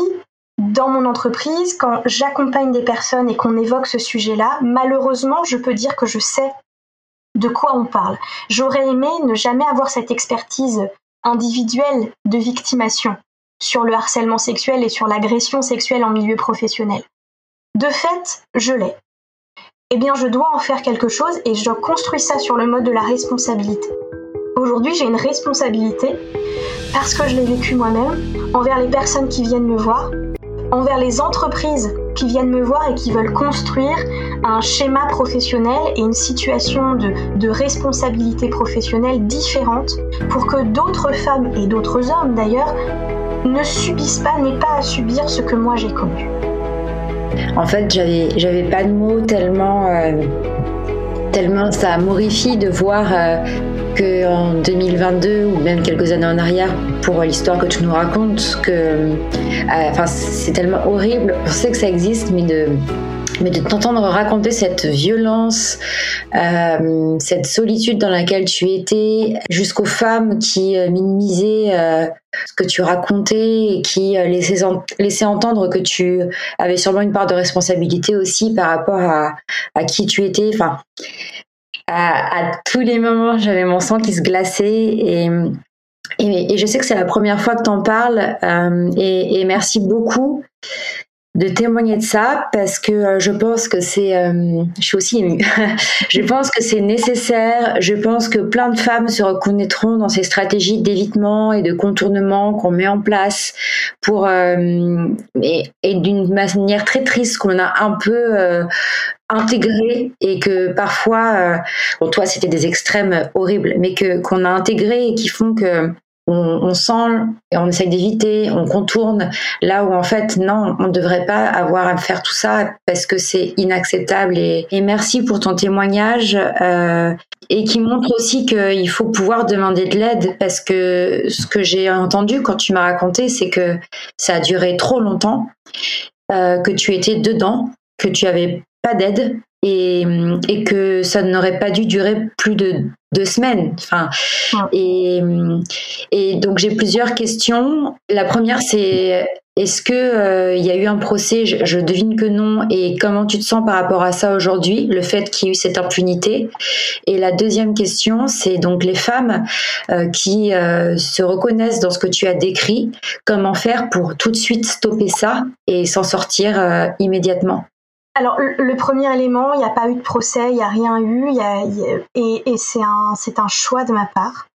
dans mon entreprise, quand j'accompagne des personnes et qu'on évoque ce sujet-là, malheureusement, je peux dire que je sais de quoi on parle. J'aurais aimé ne jamais avoir cette expertise individuelle de victimation sur le harcèlement sexuel et sur l'agression sexuelle en milieu professionnel. De fait, je l'ai. Eh bien, je dois en faire quelque chose et je construis ça sur le mode de la responsabilité. Aujourd'hui, j'ai une responsabilité parce que je l'ai vécu moi-même envers les personnes qui viennent me voir, envers les entreprises qui viennent me voir et qui veulent construire un schéma professionnel et une situation de, de responsabilité professionnelle différente pour que d'autres femmes et d'autres hommes d'ailleurs ne subissent pas, n'aient pas à subir ce que moi j'ai connu. En fait, j'avais, j'avais pas de mots tellement, euh, tellement ça m'horrifie de voir euh, qu'en 2022 ou même quelques années en arrière, pour l'histoire que tu nous racontes, que, euh, enfin, c'est tellement horrible. On sait que ça existe, mais de mais de t'entendre raconter cette violence, euh, cette solitude dans laquelle tu étais, jusqu'aux femmes qui euh, minimisaient euh, ce que tu racontais et qui laissaient, entendre que tu avais sûrement une part de responsabilité aussi par rapport à, qui tu étais. Enfin, à, tous les moments, j'avais mon sang qui se glaçait et, et, je sais que c'est la première fois que tu en parles et, et merci beaucoup de témoigner de ça parce que euh, je pense que c'est euh, je suis aussi émue. Je pense que c'est nécessaire. Je pense que plein de femmes se reconnaîtront dans ces stratégies d'évitement et de contournement qu'on met en place pour euh, et, d'une manière très triste qu'on a un peu intégré et que parfois bon toi c'était des extrêmes horribles mais que qu'on a intégré et qui font que on, sent et on essaye d'éviter, on contourne, là où en fait non, on ne devrait pas avoir à faire tout ça parce que c'est inacceptable. Et, merci pour ton témoignage euh, et qui montre aussi qu'il faut pouvoir demander de l'aide parce que ce que j'ai entendu quand tu m'as raconté, c'est que ça a duré trop longtemps, euh, que tu étais dedans, que tu avais pas d'aide et, et, que ça n'aurait pas dû durer plus de deux semaines. Enfin, et, et donc j'ai plusieurs questions. La première, c'est est-ce que euh, il y a eu un procès? Je, devine que non. Et comment tu te sens par rapport à ça aujourd'hui, le fait qu'il y ait eu cette impunité? Et la deuxième question, c'est donc les femmes euh, qui euh, se reconnaissent dans ce que tu as décrit. Comment faire pour tout de suite stopper ça et s'en sortir immédiatement? Alors, le premier élément, il n'y a pas eu de procès, il n'y a rien eu, et, c'est un, un choix de ma part.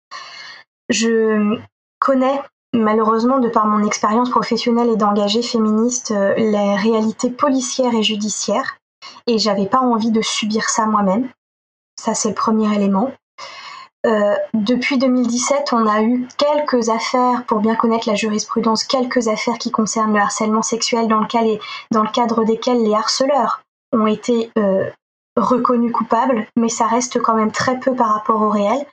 Je connais malheureusement, de par mon expérience professionnelle et d'engagée féministe, euh, les réalités policières et judiciaires, et j'avais pas envie de subir ça moi-même. Ça, c'est le premier élément. Euh, depuis 2017, on a eu quelques affaires, pour bien connaître la jurisprudence, quelques affaires qui concernent le harcèlement sexuel dans le, dans le cadre desquelles les harceleurs ont été euh, reconnus coupables, mais ça reste quand même très peu par rapport au réel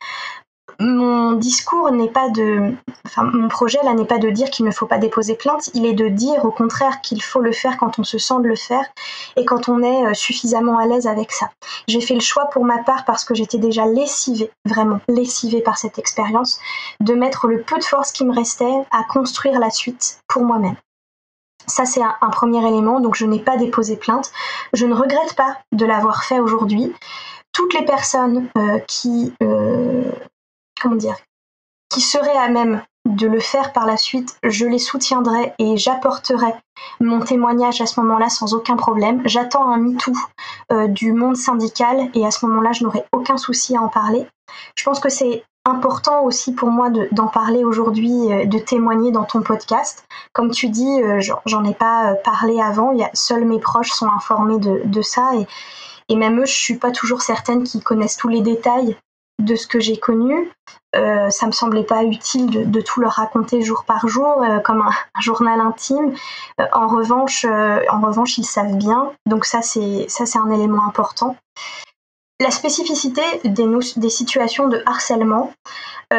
mon discours n'est pas de, enfin, mon projet là n'est pas de dire qu'il ne faut pas déposer plainte, il est de dire au contraire qu'il faut le faire quand on se sent de le faire et quand on est euh, suffisamment à l'aise avec ça. J'ai fait le choix pour ma part parce que j'étais déjà lessivée, vraiment lessivée par cette expérience, de mettre le peu de force qui me restait à construire la suite pour moi-même. Ça, c'est un, premier élément, donc je n'ai pas déposé plainte. Je ne regrette pas de l'avoir fait aujourd'hui. Toutes les personnes euh, qui euh, comment dire, qui serait à même de le faire par la suite, je les soutiendrai et j'apporterai mon témoignage à ce moment-là sans aucun problème. J'attends un MeToo euh, du monde syndical et à ce moment-là, je n'aurai aucun souci à en parler. Je pense que c'est important aussi pour moi d'en parler aujourd'hui, euh, de témoigner dans ton podcast. Comme tu dis, euh, j'en ai pas parlé avant, seuls mes proches sont informés de, ça et, même eux, je suis pas toujours certaine qu'ils connaissent tous les détails de ce que j'ai connu. Euh, ça me semblait pas utile de, tout leur raconter jour par jour euh, comme un, journal intime. Euh, en revanche, euh, en revanche, ils savent bien. Donc ça, c'est un élément important. La spécificité des, situations de harcèlement,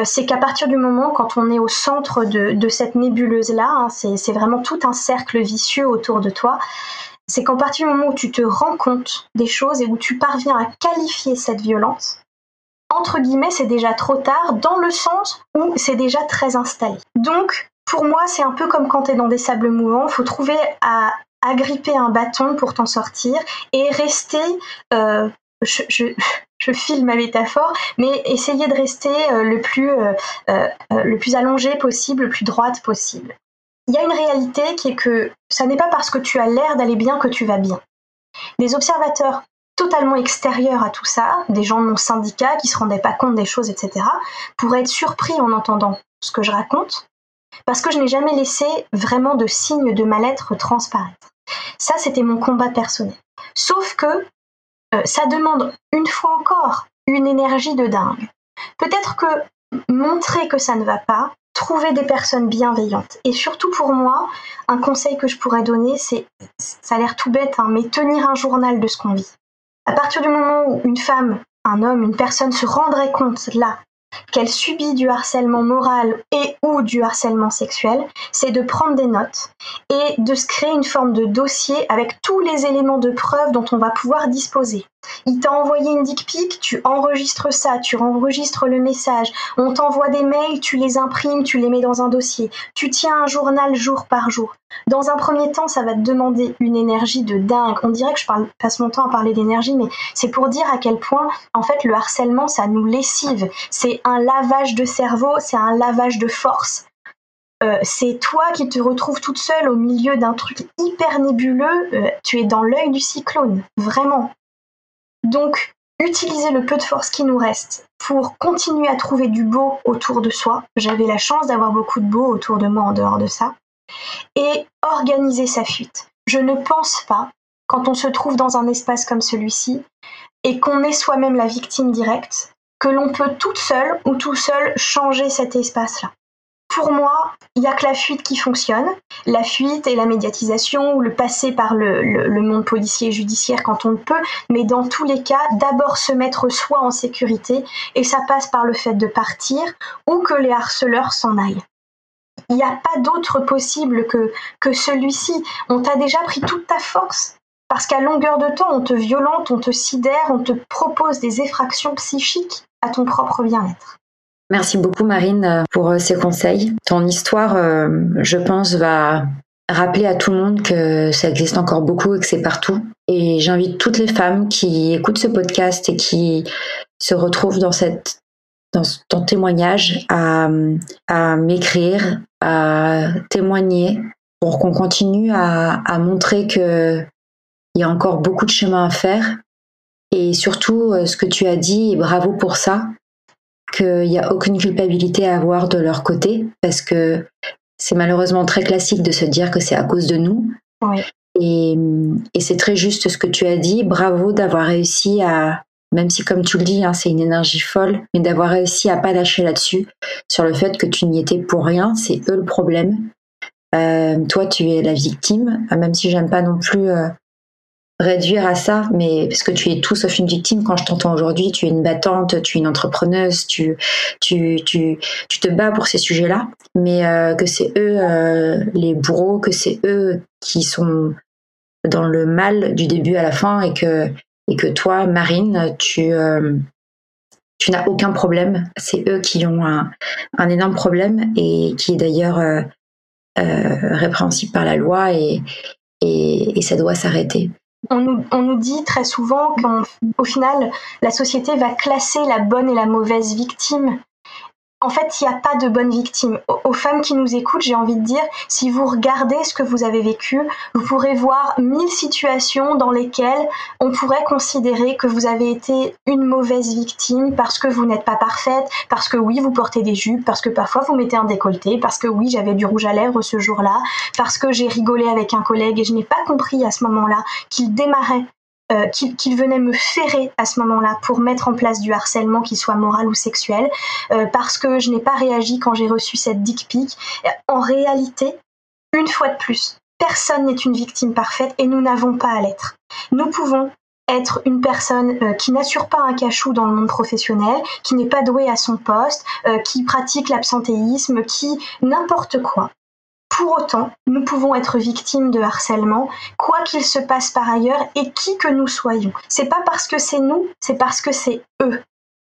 c'est qu'à partir du moment quand on est au centre de, cette nébuleuse là, hein, c'est vraiment tout un cercle vicieux autour de toi. C'est qu'à partir du moment où tu te rends compte des choses et où tu parviens à qualifier cette violence, entre guillemets, c'est déjà trop tard, dans le sens où c'est déjà très installé. Donc, pour moi, c'est un peu comme quand tu es dans des sables mouvants, faut trouver à agripper un bâton pour t'en sortir et rester, euh, je, je, file ma métaphore, mais essayer de rester euh, le, plus, euh, le plus allongé possible, le plus droite possible. Il y a une réalité qui est que ça n'est pas parce que tu as l'air d'aller bien que tu vas bien. Les observateurs totalement extérieurs à tout ça, des gens de mon syndicat qui se rendaient pas compte des choses, etc., pourraient être surpris en entendant ce que je raconte, parce que je n'ai jamais laissé vraiment de signes de mal-être transparaître. Ça, c'était mon combat personnel. Sauf que euh, ça demande une fois encore une énergie de dingue. Peut-être que montrer que ça ne va pas, trouver des personnes bienveillantes. Et surtout pour moi, un conseil que je pourrais donner, c'est, ça a l'air tout bête, hein, mais tenir un journal de ce qu'on vit. À partir du moment où une femme, un homme, une personne se rendrait compte là qu'elle subit du harcèlement moral et ou du harcèlement sexuel, c'est de prendre des notes et de se créer une forme de dossier avec tous les éléments de preuve dont on va pouvoir disposer. Il t'a envoyé une dick pic, tu enregistres ça, tu enregistres le message, on t'envoie des mails, tu les imprimes, tu les mets dans un dossier, tu tiens un journal jour par jour. Dans un premier temps, ça va te demander une énergie de dingue. On dirait que je passe mon temps à parler d'énergie, mais c'est pour dire à quel point, en fait, le harcèlement, ça nous lessive. C'est un lavage de cerveau, c'est un lavage de force. Euh, c'est toi qui te retrouves toute seule au milieu d'un truc hyper nébuleux. Euh, tu es dans l'œil du cyclone, vraiment. Donc, utiliser le peu de force qui nous reste pour continuer à trouver du beau autour de soi. J'avais la chance d'avoir beaucoup de beau autour de moi en dehors de ça. Et organiser sa fuite. Je ne pense pas, quand on se trouve dans un espace comme celui-ci, et qu'on est soi-même la victime directe, que l'on peut toute seule ou tout seul changer cet espace-là pour moi, il n'y a que la fuite qui fonctionne. La fuite et la médiatisation ou le passer par le, monde policier et judiciaire quand on le peut. Mais dans tous les cas, d'abord se mettre soi en sécurité et ça passe par le fait de partir ou que les harceleurs s'en aillent. Il n'y a pas d'autre possible que, que celui-ci. On t'a déjà pris toute ta force. Parce qu'à longueur de temps, on te violente, on te sidère, on te propose des effractions psychiques à ton propre bien-être. Merci beaucoup Marine euh, pour euh, ces conseils. Ton histoire, euh, je pense, va rappeler à tout le monde que ça existe encore beaucoup et que c'est partout. Et j'invite toutes les femmes qui écoutent ce podcast et qui se retrouvent dans cette dans ton témoignage à, à m'écrire, à témoigner pour qu'on continue à, à montrer que il y a encore beaucoup de chemin à faire. Et surtout, ce que tu as dit, bravo pour ça, qu'il n'y a aucune culpabilité à avoir de leur côté, parce que c'est malheureusement très classique de se dire que c'est à cause de nous. Et, c'est très juste ce que tu as dit. Bravo d'avoir réussi à, même si comme tu le dis, hein, c'est une énergie folle, mais d'avoir réussi à pas lâcher là-dessus, sur le fait que tu n'y étais pour rien, c'est eux le problème. Euh, toi, tu es la victime, même si j'aime pas non plus euh, réduire à ça, mais parce que tu es tout sauf une victime quand je t'entends aujourd'hui, tu es une battante, tu es une entrepreneuse, tu, tu, tu, tu te bats pour ces sujets-là, mais euh, que c'est eux euh, les bourreaux, que c'est eux qui sont dans le mal du début à la fin et que, et que toi, Marine, tu, euh, tu n'as aucun problème. C'est eux qui ont un, un, énorme problème et qui est d'ailleurs répréhensible par la loi et, et, et ça doit s'arrêter. On nous, on nous, dit très souvent qu'au final, la société va classer la bonne et la mauvaise victime en fait, il n'y a pas de bonne victime. Aux femmes qui nous écoutent, j'ai envie de dire, si vous regardez ce que vous avez vécu, vous pourrez voir mille situations dans lesquelles on pourrait considérer que vous avez été une mauvaise victime parce que vous n'êtes pas parfaite, parce que oui, vous portez des jupes, parce que parfois vous mettez un décolleté, parce que oui, j'avais du rouge à lèvres ce jour-là, parce que j'ai rigolé avec un collègue et je n'ai pas compris à ce moment-là qu'il démarrait euh, qu'il venait me ferrer à ce moment-là pour mettre en place du harcèlement, qu'il soit moral ou sexuel, euh, parce que je n'ai pas réagi quand j'ai reçu cette dick pic. En réalité, une fois de plus, personne n'est une victime parfaite et nous n'avons pas à l'être. Nous pouvons être une personne euh, qui n'assure pas un cachou dans le monde professionnel, qui n'est pas douée à son poste, euh, qui pratique l'absentéisme, qui n'importe quoi. Pour autant, nous pouvons être victimes de harcèlement, quoi qu'il se passe par ailleurs et qui que nous soyons. C'est pas parce que c'est nous, c'est parce que c'est eux.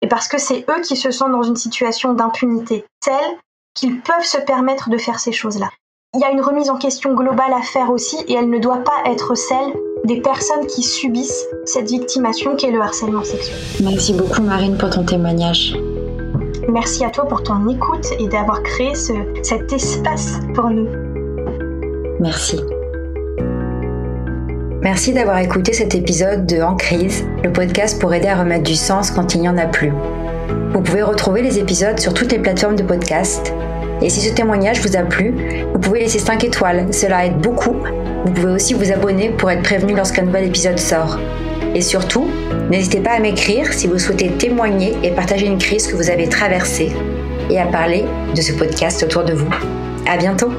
Et parce que c'est eux qui se sentent dans une situation d'impunité telle qu'ils peuvent se permettre de faire ces choses-là. Il y a une remise en question globale à faire aussi et elle ne doit pas être celle des personnes qui subissent cette victimation qu'est le harcèlement sexuel. Merci beaucoup Marine pour ton témoignage. Merci à toi pour ton écoute et d'avoir créé cet espace pour nous. Merci. Merci d'avoir écouté cet épisode de En crise, le podcast pour aider à remettre du sens quand il n'y en a plus. Vous pouvez retrouver les épisodes sur toutes les plateformes de podcast. Et si ce témoignage vous a plu, vous pouvez laisser 5 étoiles, cela aide beaucoup. Vous pouvez aussi vous abonner pour être prévenu lorsqu'un nouvel épisode sort. Et surtout, n'hésitez pas à m'écrire si vous souhaitez témoigner et partager une crise que vous avez traversée et à parler de ce podcast autour de vous. À bientôt!